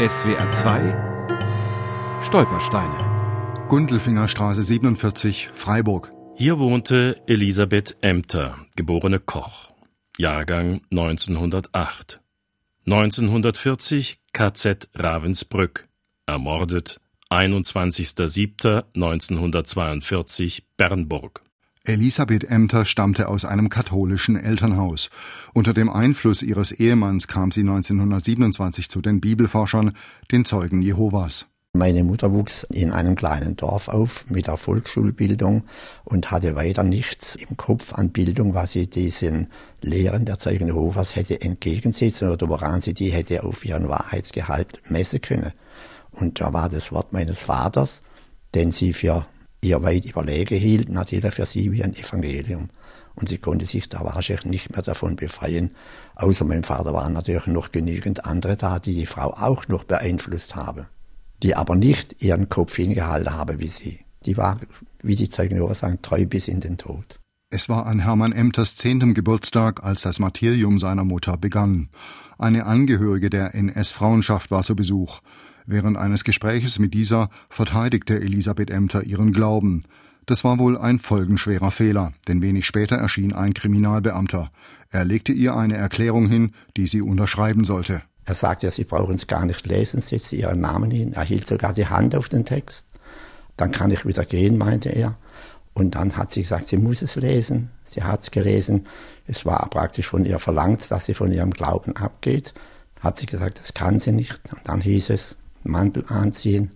SWR 2 Stolpersteine. Gundelfingerstraße 47, Freiburg. Hier wohnte Elisabeth Emter, geborene Koch. Jahrgang 1908. 1940 KZ Ravensbrück. Ermordet 21.07.1942 Bernburg. Elisabeth Emter stammte aus einem katholischen Elternhaus. Unter dem Einfluss ihres Ehemanns kam sie 1927 zu den Bibelforschern, den Zeugen Jehovas. Meine Mutter wuchs in einem kleinen Dorf auf mit der Volksschulbildung und hatte weiter nichts im Kopf an Bildung, was sie diesen Lehren der Zeugen Jehovas hätte entgegensetzen oder woran sie die hätte auf ihren Wahrheitsgehalt messen können. Und da war das Wort meines Vaters, den sie für ihr weit überlegen hielt, natürlich für sie wie ein Evangelium. Und sie konnte sich da wahrscheinlich nicht mehr davon befreien. Außer mein Vater waren natürlich noch genügend andere da, die die Frau auch noch beeinflusst haben. Die aber nicht ihren Kopf hingehalten haben wie sie. Die war, wie die Zeugen Jehovas sagen, treu bis in den Tod. Es war an Hermann Emters zehntem Geburtstag, als das Martyrium seiner Mutter begann. Eine Angehörige der NS-Frauenschaft war zu Besuch. Während eines Gespräches mit dieser verteidigte Elisabeth Emter ihren Glauben. Das war wohl ein folgenschwerer Fehler, denn wenig später erschien ein Kriminalbeamter. Er legte ihr eine Erklärung hin, die sie unterschreiben sollte. Er sagte, Sie brauchen es gar nicht lesen, setzte Ihren Namen hin, er hielt sogar die Hand auf den Text. Dann kann ich wieder gehen, meinte er. Und dann hat sie gesagt, sie muss es lesen. Sie hat es gelesen. Es war praktisch von ihr verlangt, dass sie von ihrem Glauben abgeht. Hat sie gesagt, das kann sie nicht. Und dann hieß es, Mantel anziehen,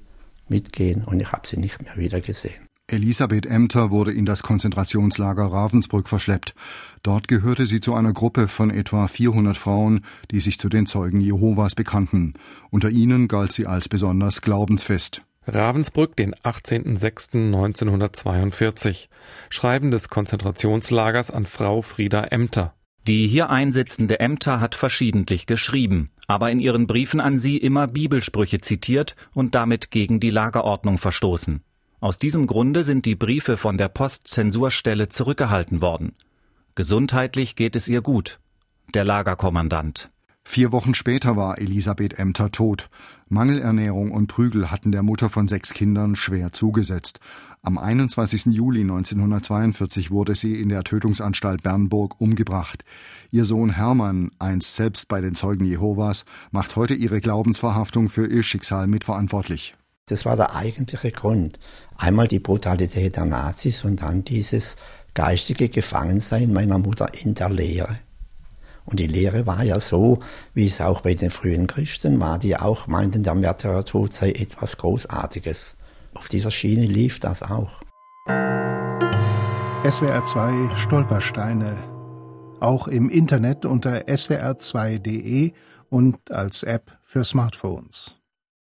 mitgehen und ich habe sie nicht mehr wieder gesehen. Elisabeth Emter wurde in das Konzentrationslager Ravensbrück verschleppt. Dort gehörte sie zu einer Gruppe von etwa 400 Frauen, die sich zu den Zeugen Jehovas bekannten. Unter ihnen galt sie als besonders glaubensfest. Ravensbrück, den 18.06.1942. Schreiben des Konzentrationslagers an Frau Frieda Emter. Die hier einsitzende Emter hat verschiedentlich geschrieben, aber in ihren Briefen an sie immer Bibelsprüche zitiert und damit gegen die Lagerordnung verstoßen. Aus diesem Grunde sind die Briefe von der Postzensurstelle zurückgehalten worden. Gesundheitlich geht es ihr gut. Der Lagerkommandant. Vier Wochen später war Elisabeth Emter tot. Mangelernährung und Prügel hatten der Mutter von sechs Kindern schwer zugesetzt. Am 21. Juli 1942 wurde sie in der Tötungsanstalt Bernburg umgebracht. Ihr Sohn Hermann, einst selbst bei den Zeugen Jehovas, macht heute ihre Glaubensverhaftung für ihr Schicksal mitverantwortlich. Das war der eigentliche Grund. Einmal die Brutalität der Nazis und dann dieses geistige Gefangensein meiner Mutter in der Lehre. Und die Lehre war ja so, wie es auch bei den frühen Christen war, die auch meinten, der Märtyrertod sei etwas Großartiges. Auf dieser Schiene lief das auch. SWR 2 Stolpersteine. Auch im Internet unter swr2.de und als App für Smartphones.